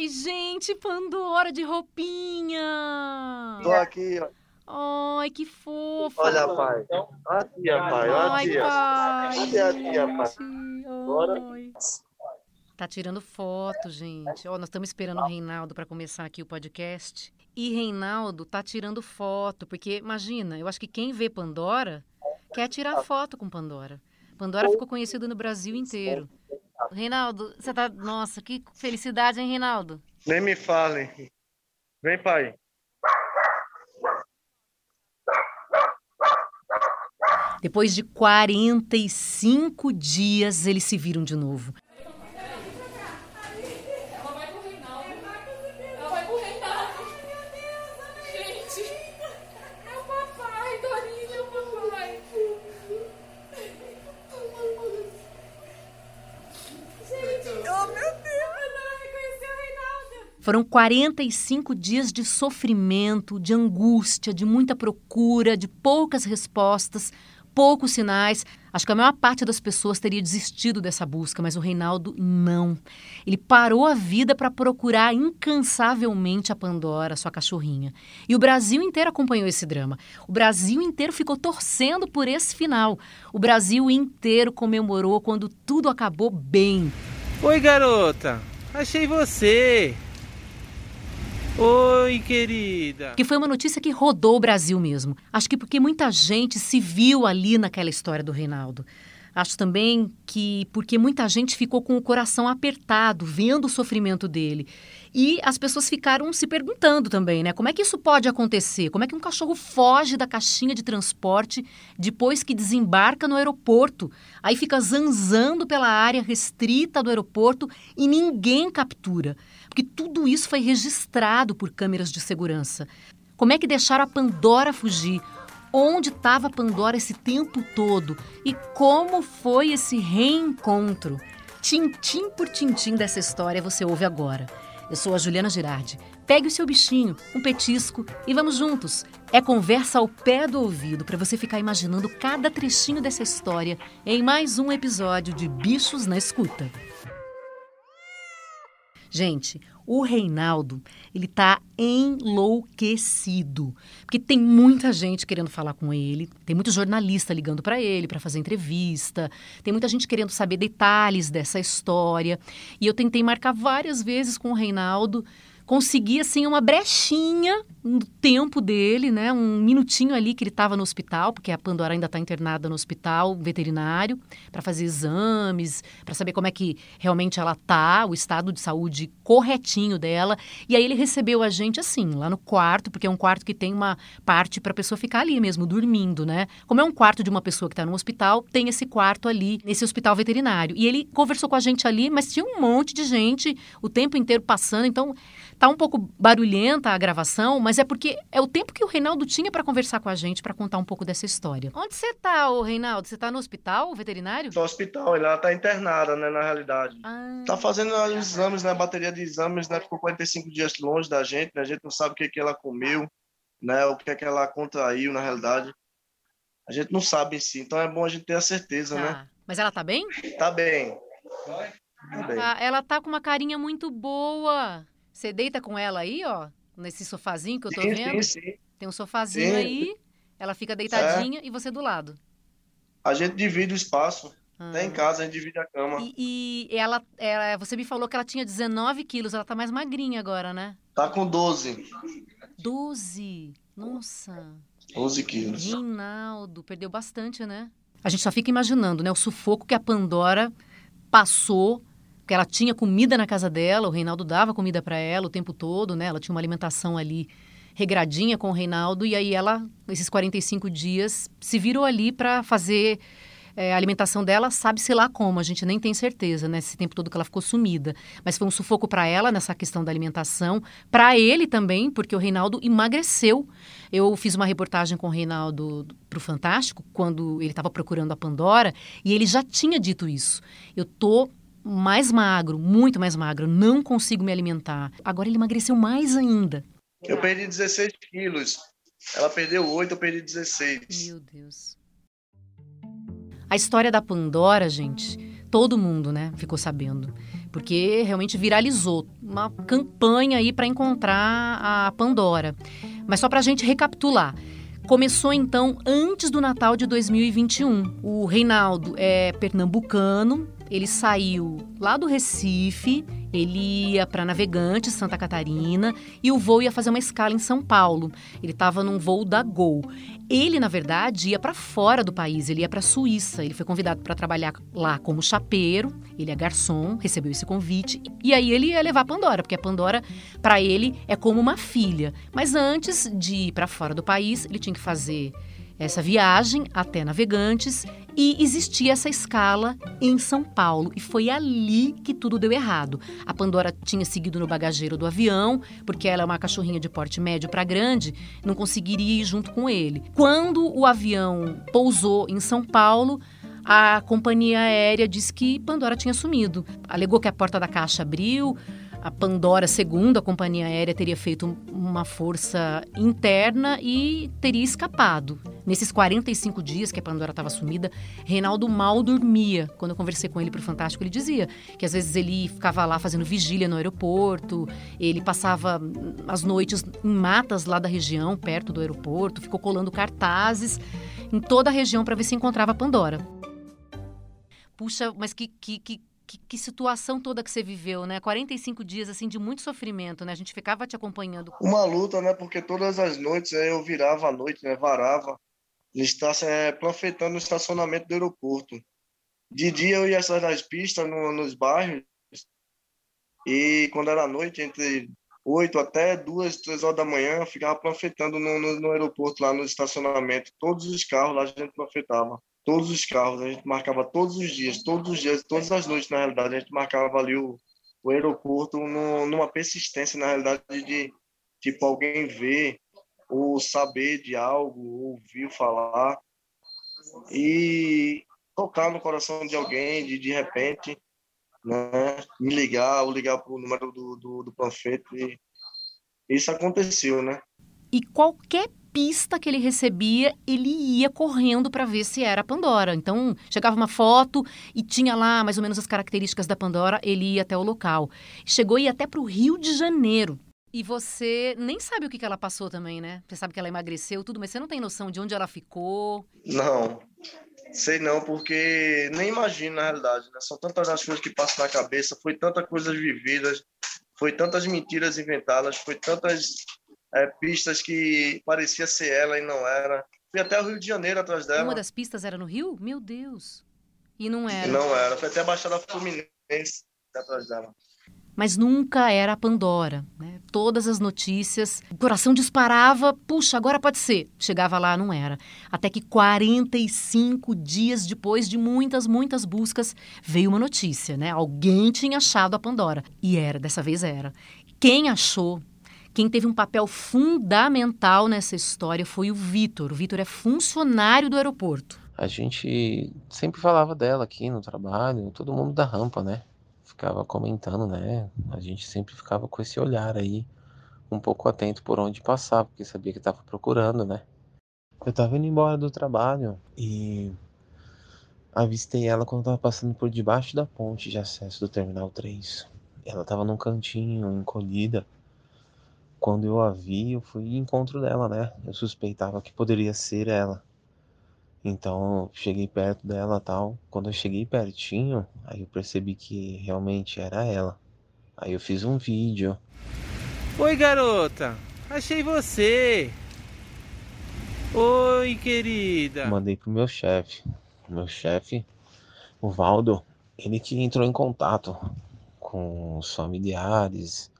Ai, gente, Pandora de roupinha. Tô aqui, ó. Ai, que fofo. Olha, pai. Olha a tia, pai. Olha a Ai, tia. pai. Cadê a tia, pai? Bora. Tá tirando foto, gente. Ó, nós estamos esperando o Reinaldo para começar aqui o podcast. E Reinaldo tá tirando foto, porque imagina, eu acho que quem vê Pandora quer tirar foto com Pandora. Pandora ficou conhecido no Brasil inteiro. Reinaldo, você tá. Nossa, que felicidade, hein, Reinaldo? Nem me fale. Vem, pai. Depois de 45 dias, eles se viram de novo. Ela vai com o Reinaldo. Ela vai com o Reinaldo. Gente, é o papai, Dorinha, é o papai. Gente, oh meu Deus. Ela reconheceu o Reinaldo. Foram 45 dias de sofrimento, de angústia, de muita procura, de poucas respostas, poucos sinais. Acho que a maior parte das pessoas teria desistido dessa busca, mas o Reinaldo não. Ele parou a vida para procurar incansavelmente a Pandora, sua cachorrinha. E o Brasil inteiro acompanhou esse drama. O Brasil inteiro ficou torcendo por esse final. O Brasil inteiro comemorou quando tudo acabou bem. Oi, garota. Achei você. Oi, querida. Que foi uma notícia que rodou o Brasil mesmo. Acho que porque muita gente se viu ali naquela história do Reinaldo. Acho também que porque muita gente ficou com o coração apertado, vendo o sofrimento dele. E as pessoas ficaram se perguntando também, né? Como é que isso pode acontecer? Como é que um cachorro foge da caixinha de transporte depois que desembarca no aeroporto? Aí fica zanzando pela área restrita do aeroporto e ninguém captura. Porque tudo isso foi registrado por câmeras de segurança. Como é que deixaram a Pandora fugir? Onde estava a Pandora esse tempo todo? E como foi esse reencontro? Tintim por tintim dessa história você ouve agora. Eu sou a Juliana Girardi. Pegue o seu bichinho, um petisco e vamos juntos. É conversa ao pé do ouvido para você ficar imaginando cada trechinho dessa história em mais um episódio de Bichos na Escuta. Gente, o Reinaldo, ele tá enlouquecido. Porque tem muita gente querendo falar com ele, tem muito jornalista ligando para ele para fazer entrevista, tem muita gente querendo saber detalhes dessa história. E eu tentei marcar várias vezes com o Reinaldo, consegui assim uma brechinha no tempo dele, né? Um minutinho ali que ele estava no hospital, porque a Pandora ainda está internada no hospital veterinário para fazer exames, para saber como é que realmente ela tá, o estado de saúde corretinho dela. E aí ele recebeu a gente assim, lá no quarto, porque é um quarto que tem uma parte para a pessoa ficar ali mesmo dormindo, né? Como é um quarto de uma pessoa que está no hospital, tem esse quarto ali nesse hospital veterinário. E ele conversou com a gente ali, mas tinha um monte de gente o tempo inteiro passando, então Tá um pouco barulhenta a gravação, mas é porque é o tempo que o Reinaldo tinha para conversar com a gente, para contar um pouco dessa história. Onde você tá, ô Reinaldo? Você tá no hospital veterinário? No hospital, ela tá internada, né, na realidade. Ah, Tá fazendo os exames, né, bateria de exames, né, ficou 45 dias longe da gente, né, a gente não sabe o que que ela comeu, né, o que que ela contraiu, na realidade. A gente não sabe em si, então é bom a gente ter a certeza, né? tá. Mas ela tá bem? Tá bem. Tá bem. Ela tá com uma carinha muito boa. Você deita com ela aí, ó, nesse sofazinho que eu tô Sim, vendo? sim, sim. Tem um sofazinho Sim. aí, ela fica deitadinha e você do lado. A gente divide o espaço. Ah. Até em casa a gente divide a cama. E, e ela, ela, você me falou que ela tinha 19 quilos, ela tá mais magrinha agora, né? Tá com 12. 12. Nossa. 11 quilos. Reinaldo, perdeu bastante, né? A gente só fica imaginando, né? O sufoco que a Pandora passou, que ela tinha comida na casa dela, o Reinaldo dava comida para ela o tempo todo, né? Ela tinha uma alimentação ali regradinha com o Reinaldo e aí ela, esses 45 dias, se virou ali para fazer é, a alimentação dela, sabe-se lá como, a gente nem tem certeza, né? Esse tempo todo que ela ficou sumida. Mas foi um sufoco para ela nessa questão da alimentação, para ele também, porque o Reinaldo emagreceu. Eu fiz uma reportagem com o Reinaldo para o Fantástico, quando ele estava procurando a Pandora, e ele já tinha dito isso. Eu tô mais magro, muito mais magro, não consigo me alimentar. Agora ele emagreceu mais ainda. Eu perdi 16 quilos. Ela perdeu 8, eu perdi 16. Meu Deus. A história da Pandora, gente, todo mundo, né, ficou sabendo. porque realmente viralizou uma campanha aí para encontrar a Pandora. Mas só para a gente recapitular. Começou então antes do Natal de 2021. O Reinaldo é pernambucano, ele saiu lá do Recife, ele ia para Navegante, Santa Catarina, e o voo ia fazer uma escala em São Paulo. Ele estava num voo da Gol. Ele, na verdade, ia para fora do país, ele ia para a Suíça. Ele foi convidado para trabalhar lá como chapeiro, ele é garçom, recebeu esse convite, e aí ele ia levar a Pandora, porque a Pandora, para ele, é como uma filha. Mas antes de ir para fora do país, ele tinha que fazer essa viagem até Navegantes e existia essa escala em São Paulo. E foi ali que tudo deu errado. A Pandora tinha seguido no bagageiro do avião, porque ela é uma cachorrinha de porte médio para grande, não conseguiria ir junto com ele. Quando o avião pousou em São Paulo, a companhia aérea disse que Pandora tinha sumido. Alegou que a porta da caixa abriu, a Pandora, segundo a companhia aérea, teria feito uma força interna e teria escapado. Nesses 45 dias que a Pandora estava sumida, Reinaldo mal dormia. Quando eu conversei com ele para o Fantástico, ele dizia que às vezes ele ficava lá fazendo vigília no aeroporto, ele passava as noites em matas lá da região, perto do aeroporto, ficou colando cartazes em toda a região para ver se encontrava a Pandora. Puxa, mas que, que, que que, que, situação toda que você viveu, né? 45 dias assim de muito sofrimento, né? A gente ficava te acompanhando. Uma luta, né? Porque todas as noites né, eu virava à noite, né? Varava, está é, profetando o estacionamento do aeroporto. De dia eu ia sair das pistas no, nos bairros e quando era noite, entre 8 até 2, 3 horas da manhã, eu ficava profetando no, no, no aeroporto, lá no estacionamento. Todos os carros lá a gente profetava todos os carros, a gente marcava todos os dias, todos os dias, todas as noites, na realidade, a gente marcava ali o, o aeroporto no, numa persistência, na realidade, de, tipo, alguém ver ou saber de algo, ouvir falar e tocar no coração de alguém, de, de repente, né, me ligar ou ligar para o número do, do, do panfleto e isso aconteceu, né? E qualquer pista que ele recebia, ele ia correndo para ver se era a Pandora. Então, chegava uma foto e tinha lá mais ou menos as características da Pandora, ele ia até o local. Chegou e ia até para o Rio de Janeiro. E você nem sabe o que, que ela passou também, né? Você sabe que ela emagreceu, tudo, mas você não tem noção de onde ela ficou. Não, sei não, porque nem imagino na realidade, né? São tantas as coisas que passam na cabeça, foi tantas coisas vividas, foi tantas mentiras inventadas, foi tantas é, pistas que parecia ser ela e não era. Fui até o Rio de Janeiro atrás dela. Uma das pistas era no Rio? Meu Deus. E não era. E não era. Foi até a Baixada Fluminense atrás dela. Mas nunca era a Pandora. Né? Todas as notícias, o coração disparava, puxa, agora pode ser. Chegava lá, não era. Até que 45 dias depois de muitas, muitas buscas, veio uma notícia, né? Alguém tinha achado a Pandora. E era, dessa vez era. Quem achou quem teve um papel fundamental nessa história foi o Vitor. O Vitor é funcionário do aeroporto. A gente sempre falava dela aqui no trabalho, todo mundo da rampa, né? Ficava comentando, né? A gente sempre ficava com esse olhar aí, um pouco atento por onde passar, porque sabia que estava procurando, né? Eu estava indo embora do trabalho e avistei ela quando estava passando por debaixo da ponte de acesso do Terminal 3. Ela estava num cantinho, encolhida, quando eu a vi, eu fui em encontro dela, né? Eu suspeitava que poderia ser ela. Então, eu cheguei perto dela tal. Quando eu cheguei pertinho, aí eu percebi que realmente era ela. Aí eu fiz um vídeo. Oi, garota. Achei você. Oi, querida. Mandei pro meu chefe. Meu chefe, o Valdo, ele que entrou em contato com os familiares,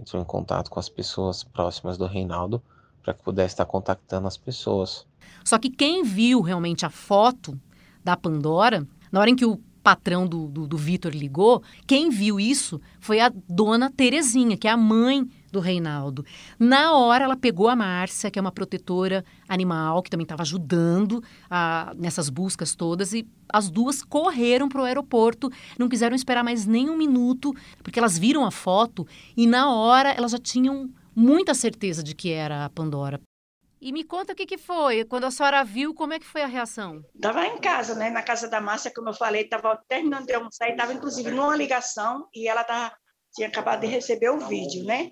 entrou em contato com as pessoas próximas do Reinaldo para que pudesse estar contactando as pessoas. Só que quem viu realmente a foto da Pandora, na hora em que o patrão do, do, do Vitor ligou, quem viu isso foi a dona Terezinha, que é a mãe do Reinaldo. Na hora, ela pegou a Márcia, que é uma protetora animal, que também estava ajudando a, nessas buscas todas, e as duas correram para o aeroporto, não quiseram esperar mais nem um minuto, porque elas viram a foto e na hora elas já tinham muita certeza de que era a Pandora. E me conta o que, que foi. Quando a senhora viu, como é que foi a reação? Estava em casa, né? Na casa da Márcia, como eu falei, estava terminando de almoçar e estava, inclusive, numa ligação e ela tava, tinha acabado de receber o vídeo, né?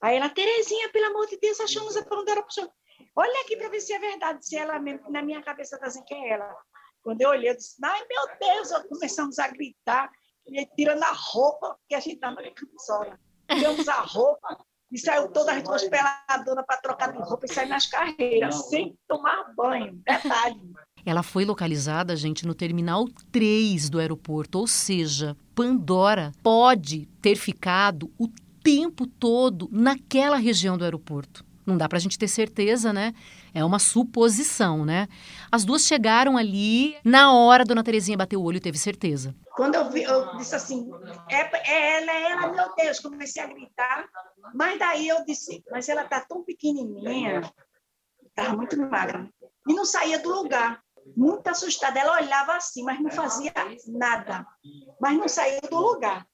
Aí ela, Terezinha, pelo amor de Deus, achamos a Pandora puxando. Olha aqui para ver se é verdade, se ela mesmo, na minha cabeça está dizendo que é ela. Quando eu olhei, eu disse, ai meu Deus, começamos a gritar, e tirando a roupa, que a gente estava na camisola. Tiramos a roupa, e saiu todas as duas peladonas para trocar de roupa e sair nas carreiras, sem tomar banho. Detalhe. Ela foi localizada, gente, no terminal 3 do aeroporto, ou seja, Pandora pode ter ficado o tempo todo naquela região do aeroporto. Não dá para a gente ter certeza, né? É uma suposição, né? As duas chegaram ali, na hora, Dona Terezinha bateu o olho e teve certeza. Quando eu, vi, eu disse assim, é, é ela, é ela, meu Deus, comecei a gritar. Mas daí eu disse, mas ela tá tão pequenininha, estava muito magra, e não saía do lugar. Muito assustada. Ela olhava assim, mas não fazia nada. Mas não saía do lugar.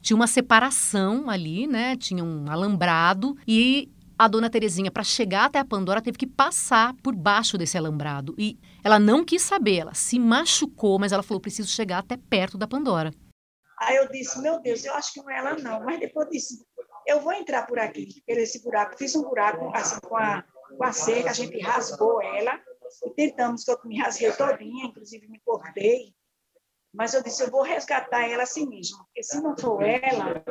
Tinha uma separação ali, né? Tinha um alambrado e a dona Terezinha, para chegar até a Pandora, teve que passar por baixo desse alambrado. E ela não quis saber, ela se machucou, mas ela falou: preciso chegar até perto da Pandora. Aí eu disse: meu Deus, eu acho que não é ela, não. Mas depois disse: eu vou entrar por aqui, por esse buraco. Fiz um buraco assim com a, com a cerca, a gente rasgou ela e tentamos, que eu me rasguei todinha, inclusive me cortei. Mas eu disse: eu vou resgatar ela assim mesmo, porque se não for ela,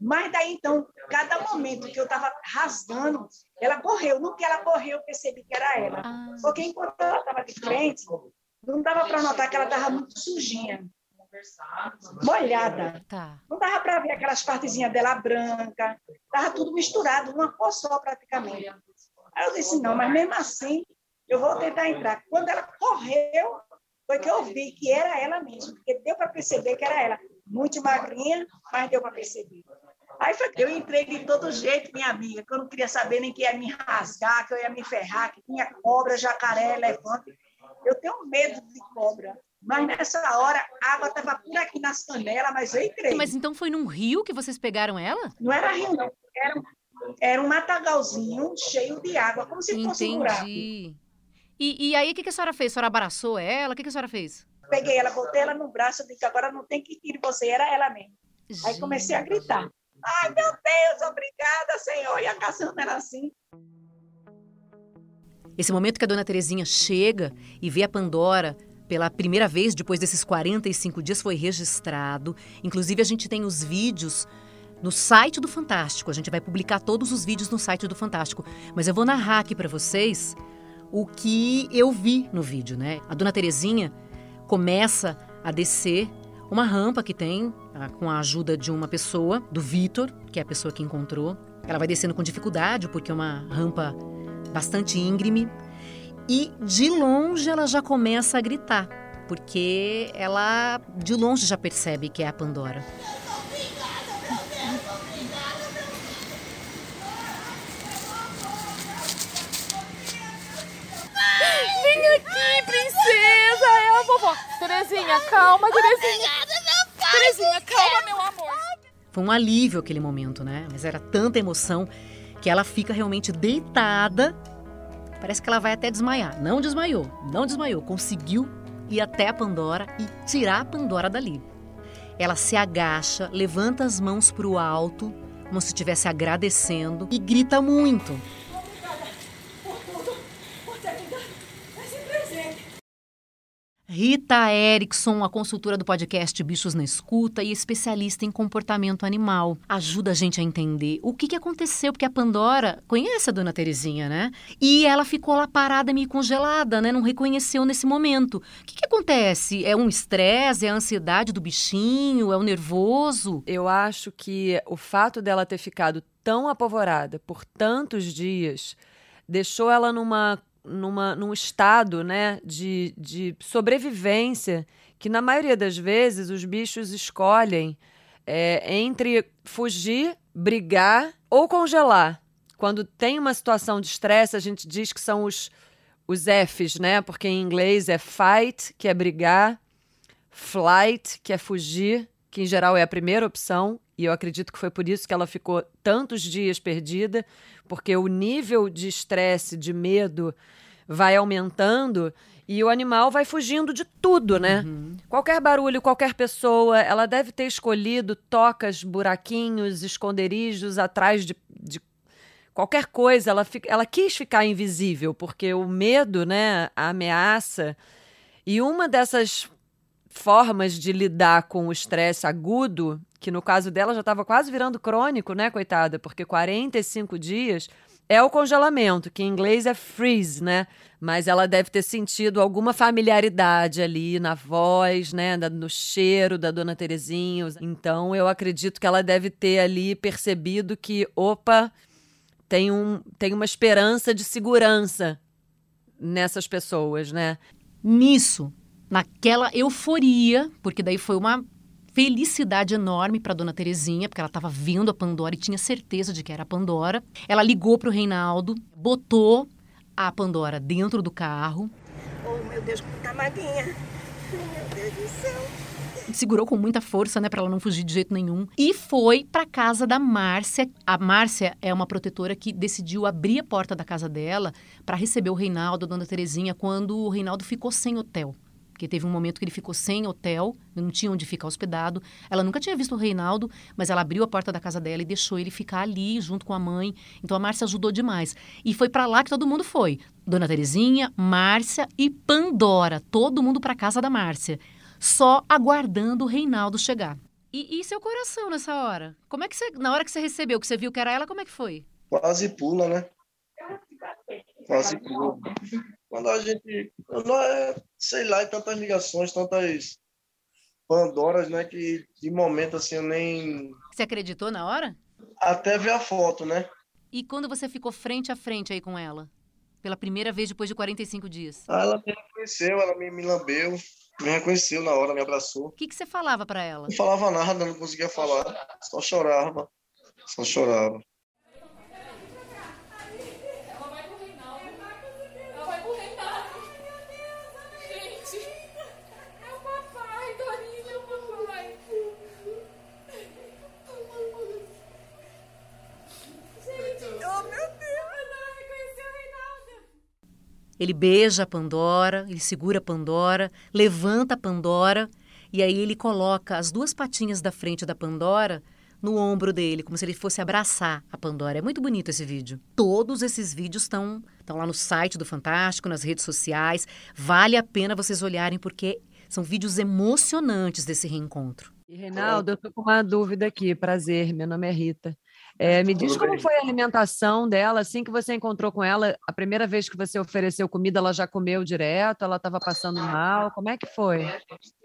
mas daí, então, cada momento que eu estava rasgando, ela correu. No que ela correu, eu percebi que era ela. Ah. Porque enquanto ela estava de frente, não dava para notar que ela estava muito sujinha. Molhada. Tá. Não dava para ver aquelas partezinhas dela branca. Estava tudo misturado, numa cor só praticamente. Aí eu disse, não, mas mesmo assim, eu vou tentar entrar. Quando ela correu, foi que eu vi que era ela mesmo, porque deu para perceber que era ela. Muito magrinha, mas deu para perceber. Aí foi que eu entrei de todo jeito, minha amiga, que eu não queria saber nem que ia me rasgar, que eu ia me ferrar, que tinha cobra, jacaré, elefante. Eu tenho medo de cobra. Mas nessa hora, a água estava por aqui nas canelas, mas eu entrei. Mas então foi num rio que vocês pegaram ela? Não era rio, não. Era, era um matagalzinho cheio de água, como se Entendi. fosse um buraco. E, e aí, o que, que a senhora fez? A senhora abraçou ela? O que, que a senhora fez? Peguei ela, botei ela no braço, disse, agora não tem que ir você, era ela mesmo. Aí comecei a gritar. Ai, meu Deus, obrigada, Senhor. E a caçamba era assim. Esse momento que a dona Terezinha chega e vê a Pandora pela primeira vez depois desses 45 dias foi registrado. Inclusive, a gente tem os vídeos no site do Fantástico. A gente vai publicar todos os vídeos no site do Fantástico. Mas eu vou narrar aqui para vocês o que eu vi no vídeo, né? A dona Terezinha começa a descer uma rampa que tem ah, com a ajuda de uma pessoa, do Vitor, que é a pessoa que encontrou. Ela vai descendo com dificuldade porque é uma rampa bastante íngreme e de longe ela já começa a gritar, porque ela de longe já percebe que é a Pandora. Vem aqui, princesa! É a vovó. Terezinha, calma, Terezinha. Terezinha, calma, meu amor. Foi um alívio aquele momento, né? Mas era tanta emoção que ela fica realmente deitada. Parece que ela vai até desmaiar. Não desmaiou, não desmaiou. Conseguiu ir até a Pandora e tirar a Pandora dali. Ela se agacha, levanta as mãos para o alto, como se estivesse agradecendo, e grita muito. Rita Erickson, a consultora do podcast Bichos na Escuta e especialista em comportamento animal. Ajuda a gente a entender o que, que aconteceu, porque a Pandora conhece a dona Terezinha, né? E ela ficou lá parada, meio congelada, né? Não reconheceu nesse momento. O que, que acontece? É um estresse? É a ansiedade do bichinho? É o nervoso? Eu acho que o fato dela ter ficado tão apavorada por tantos dias deixou ela numa numa, num estado né, de, de sobrevivência que, na maioria das vezes, os bichos escolhem é, entre fugir, brigar ou congelar. Quando tem uma situação de estresse, a gente diz que são os, os Fs, né? Porque em inglês é fight, que é brigar, flight, que é fugir, que em geral é a primeira opção, e eu acredito que foi por isso que ela ficou tantos dias perdida, porque o nível de estresse, de medo vai aumentando e o animal vai fugindo de tudo, né? Uhum. Qualquer barulho, qualquer pessoa, ela deve ter escolhido tocas, buraquinhos, esconderijos atrás de, de qualquer coisa. Ela, ela quis ficar invisível, porque o medo, né, a ameaça. E uma dessas formas de lidar com o estresse agudo, que no caso dela já estava quase virando crônico, né, coitada? Porque 45 dias é o congelamento, que em inglês é freeze, né? Mas ela deve ter sentido alguma familiaridade ali na voz, né? No cheiro da dona Terezinha. Então eu acredito que ela deve ter ali percebido que, opa, tem, um, tem uma esperança de segurança nessas pessoas, né? Nisso, naquela euforia, porque daí foi uma felicidade enorme para dona Terezinha, porque ela estava vendo a Pandora e tinha certeza de que era a Pandora. Ela ligou para o Reinaldo, botou a Pandora dentro do carro, Oh, meu Deus, como tá maguinha. Meu Deus do céu. segurou com muita força, né, para ela não fugir de jeito nenhum, e foi para casa da Márcia. A Márcia é uma protetora que decidiu abrir a porta da casa dela para receber o Reinaldo, a dona Terezinha, quando o Reinaldo ficou sem hotel. Porque teve um momento que ele ficou sem hotel, não tinha onde ficar hospedado. Ela nunca tinha visto o Reinaldo, mas ela abriu a porta da casa dela e deixou ele ficar ali junto com a mãe. Então a Márcia ajudou demais. E foi para lá que todo mundo foi. Dona Terezinha, Márcia e Pandora, todo mundo para casa da Márcia só aguardando o Reinaldo chegar. E, e seu coração nessa hora? Como é que você, na hora que você recebeu, que você viu que era ela, como é que foi? Quase pula, né? Quase pula. Quando a gente. Não é, sei lá, tantas ligações, tantas Pandoras, né? Que de momento assim eu nem. Você acreditou na hora? Até ver a foto, né? E quando você ficou frente a frente aí com ela? Pela primeira vez depois de 45 dias. Aí ela me reconheceu, ela me, me lambeu, me reconheceu na hora, me abraçou. O que, que você falava para ela? Não falava nada, não conseguia falar, só chorava, só chorava. Ela vai com o Reinaldo. Ela vai com o Reinaldo. Gente, é o papai, Dorinha, é o papai. Gente, Oh, meu Deus. ela reconheceu o Reinaldo. Ele beija a Pandora, ele segura a Pandora, levanta a Pandora e aí ele coloca as duas patinhas da frente da Pandora no ombro dele, como se ele fosse abraçar a Pandora. É muito bonito esse vídeo. Todos esses vídeos estão estão lá no site do Fantástico, nas redes sociais. Vale a pena vocês olharem porque são vídeos emocionantes desse reencontro. E, Reinaldo, eu tô com uma dúvida aqui. Prazer, meu nome é Rita. É, me diz Tudo como bem. foi a alimentação dela, assim que você encontrou com ela, a primeira vez que você ofereceu comida, ela já comeu direto, ela estava passando mal, como é que foi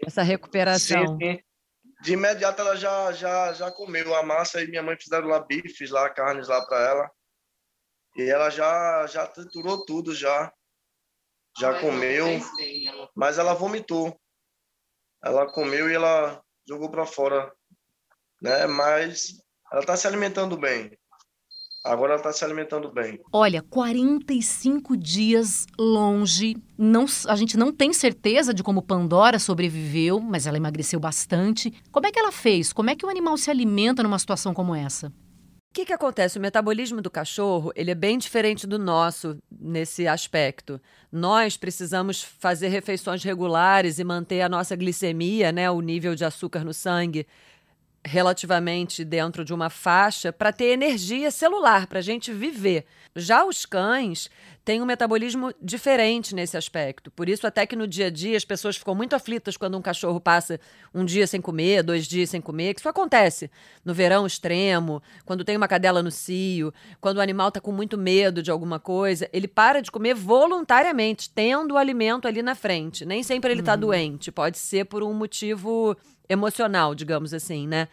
essa recuperação? Sim, sim. De imediato ela já, já, já comeu a massa e minha mãe fizeram lá bifes, lá, carnes lá para ela. E ela já, já triturou tudo já. Já comeu, mas ela vomitou. Ela comeu e ela jogou para fora, né? Mas ela está se alimentando bem. Agora ela está se alimentando bem. Olha, 45 dias longe. Não, a gente não tem certeza de como Pandora sobreviveu, mas ela emagreceu bastante. Como é que ela fez? Como é que o animal se alimenta numa situação como essa? O que, que acontece? O metabolismo do cachorro ele é bem diferente do nosso nesse aspecto. Nós precisamos fazer refeições regulares e manter a nossa glicemia, né, o nível de açúcar no sangue, relativamente dentro de uma faixa para ter energia celular, para a gente viver. Já os cães têm um metabolismo diferente nesse aspecto. Por isso, até que no dia a dia as pessoas ficam muito aflitas quando um cachorro passa um dia sem comer, dois dias sem comer, que isso acontece no verão extremo, quando tem uma cadela no cio, quando o animal está com muito medo de alguma coisa, ele para de comer voluntariamente, tendo o alimento ali na frente. Nem sempre ele está doente, pode ser por um motivo emocional, digamos assim, né?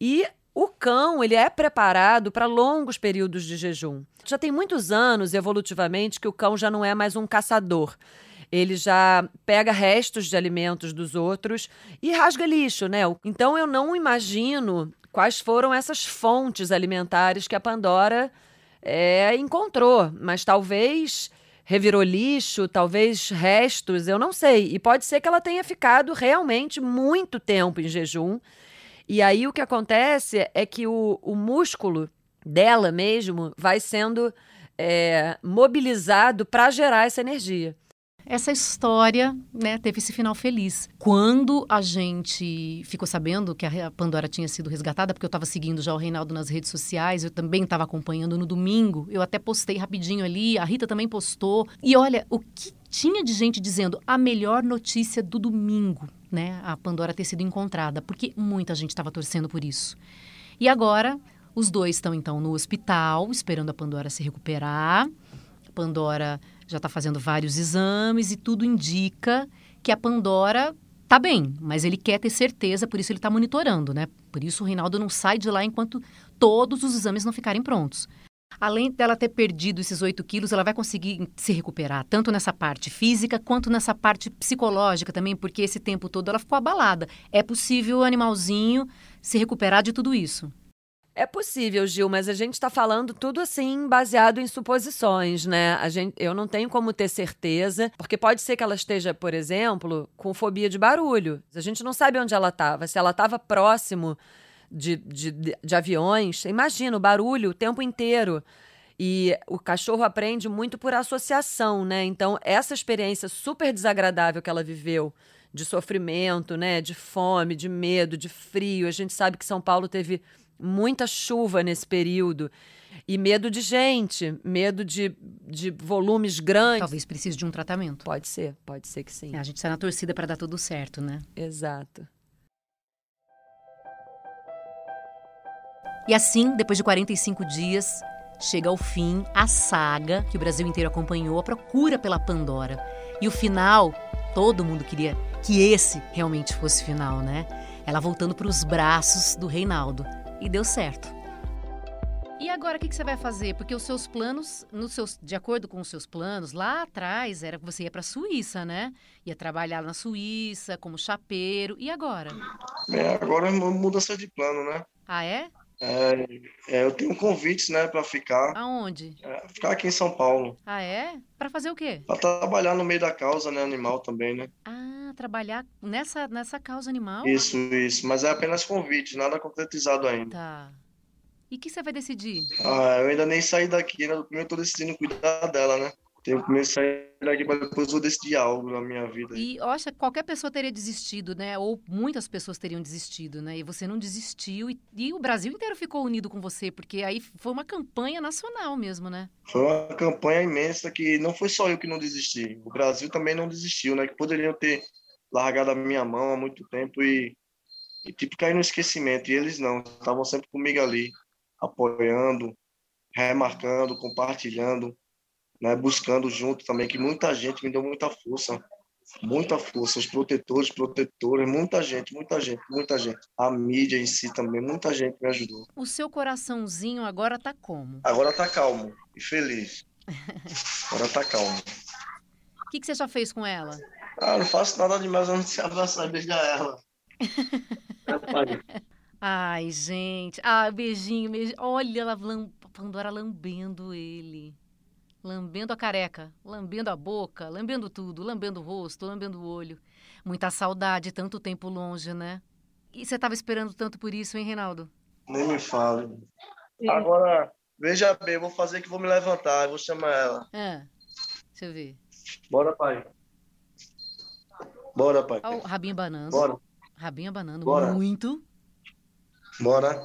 E o cão, ele é preparado para longos períodos de jejum. Já tem muitos anos, evolutivamente, que o cão já não é mais um caçador. Ele já pega restos de alimentos dos outros e rasga lixo, né? Então eu não imagino quais foram essas fontes alimentares que a Pandora é, encontrou, mas talvez revirou lixo, talvez restos, eu não sei. E pode ser que ela tenha ficado realmente muito tempo em jejum E aí o que acontece é que o, o músculo dela mesmo vai sendo é, mobilizado para gerar essa energia. Essa história né, teve esse final feliz. Quando a gente ficou sabendo que a Pandora tinha sido resgatada, porque eu estava seguindo já o Reinaldo nas redes sociais, eu também estava acompanhando no domingo, eu até postei rapidinho ali, a Rita também postou. E olha, o que tinha de gente dizendo a melhor notícia do domingo, né? A Pandora ter sido encontrada, porque muita gente estava torcendo por isso. E agora, os dois estão então no hospital, esperando a Pandora se recuperar. Pandora já está fazendo vários exames e tudo indica que a Pandora tá bem, mas ele quer ter certeza, por isso ele está monitorando, né? Por isso o Reinaldo não sai de lá enquanto todos os exames não ficarem prontos. Além dela ter perdido esses 8 quilos, ela vai conseguir se recuperar, tanto nessa parte física quanto nessa parte psicológica também, porque esse tempo todo ela ficou abalada. É possível o animalzinho se recuperar de tudo isso? É possível, Gil, mas a gente está falando tudo assim baseado em suposições, né? A gente, eu não tenho como ter certeza, porque pode ser que ela esteja, por exemplo, com fobia de barulho. A gente não sabe onde ela estava. Se ela estava próximo de, de, de, de aviões, imagina o barulho o tempo inteiro. E o cachorro aprende muito por associação, né? Então, essa experiência super desagradável que ela viveu, de sofrimento, né? De fome, de medo, de frio. A gente sabe que São Paulo teve muita chuva nesse período. E medo de gente, medo de, de volumes grandes. Talvez precise de um tratamento. Pode ser, pode ser que sim. É, a gente está na torcida para dar tudo certo, né? Exato. E assim, depois de 45 dias, chega ao fim a saga que o Brasil inteiro acompanhou, a procura pela Pandora. E o final, todo mundo queria que esse realmente fosse o final, né? Ela voltando para os braços do Reinaldo. E deu certo. E agora o que, que, você vai fazer? Porque os seus planos, nos seus, de acordo com os seus planos, lá atrás era que você ia para a Suíça, né? Ia trabalhar na Suíça como chapeiro. E agora? É, agora é mudança de plano, né? Ah, é? É, é, eu tenho convites, né, para ficar. Aonde? É, ficar aqui em São Paulo. Ah, é? Para fazer o quê? Para trabalhar no meio da causa, né, animal também, né? Ah, trabalhar nessa, nessa causa animal? Isso, isso. Mas é apenas convite, nada concretizado ainda. Tá. E o que você vai decidir? Ah, eu ainda nem saí daqui, né? Primeiro eu tô decidindo cuidar dela, né? Tenho que começar daqui para depois eu decidir algo na minha vida. E, acho qualquer pessoa teria desistido, né? Ou muitas pessoas teriam desistido, né? E você não desistiu e, e, o Brasil inteiro ficou unido com você, porque aí foi uma campanha nacional mesmo, né? Foi uma campanha imensa que não foi só eu que não desisti. O Brasil também não desistiu, né? Que poderiam ter largado a minha mão há muito tempo e, e tipo, cair no esquecimento. E eles não, estavam sempre comigo ali, apoiando, remarcando, compartilhando né, buscando junto também, que muita gente me deu muita força, muita força, os protetores, protetoras, muita gente, muita gente, muita gente. A mídia em si também, muita gente me ajudou. O seu coraçãozinho agora tá como? Agora tá calmo e feliz. Agora tá calmo. O que, que você já fez com ela? Ah, não faço nada demais, eu não se abraçar e beijar ela. Ai, gente. Ah, beijinho, beijinho. Olha ela, Pandora lambendo ele lambendo a careca, lambendo a boca, lambendo tudo, lambendo o rosto, lambendo o olho. Muita saudade, tanto tempo longe, né? E você estava esperando tanto por isso, hein, Reinaldo? Nem me fale. Agora, veja bem, vou fazer que vou me levantar, eu vou chamar ela. É. Deixa eu ver. Bora, pai. Bora, pai. Ó, o rabinho banando. Bora. Rabinho abanando Bora. muito. Bora.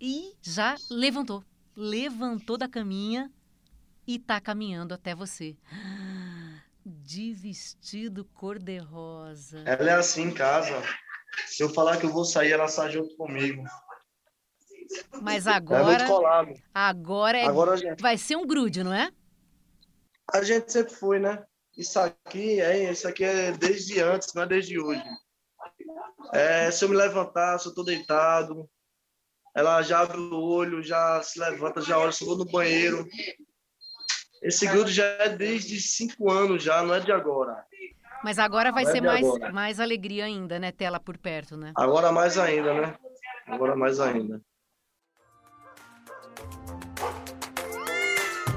E já levantou levantou da caminha e tá caminhando até você. De vestido cor-de-rosa. Ela é assim em casa. Se eu falar que eu vou sair, ela sai junto comigo. Mas É agora. muito colado. Agora, é, Agora, gente, vai ser um grude, não é? a gente sempre foi, né? Isso aqui, é, isso aqui é desde antes, não é desde hoje. É, se eu me levantar, se eu tô deitado, ela já abre o olho, já se levanta, já olha, se eu vou no banheiro. Esse grudo já é desde cinco anos já, não é de agora. Mas agora vai Não é ser mais, agora. mais alegria ainda, né? Tela por perto, né? Agora mais ainda, né? Agora mais ainda.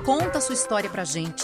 Conta a sua história pra gente.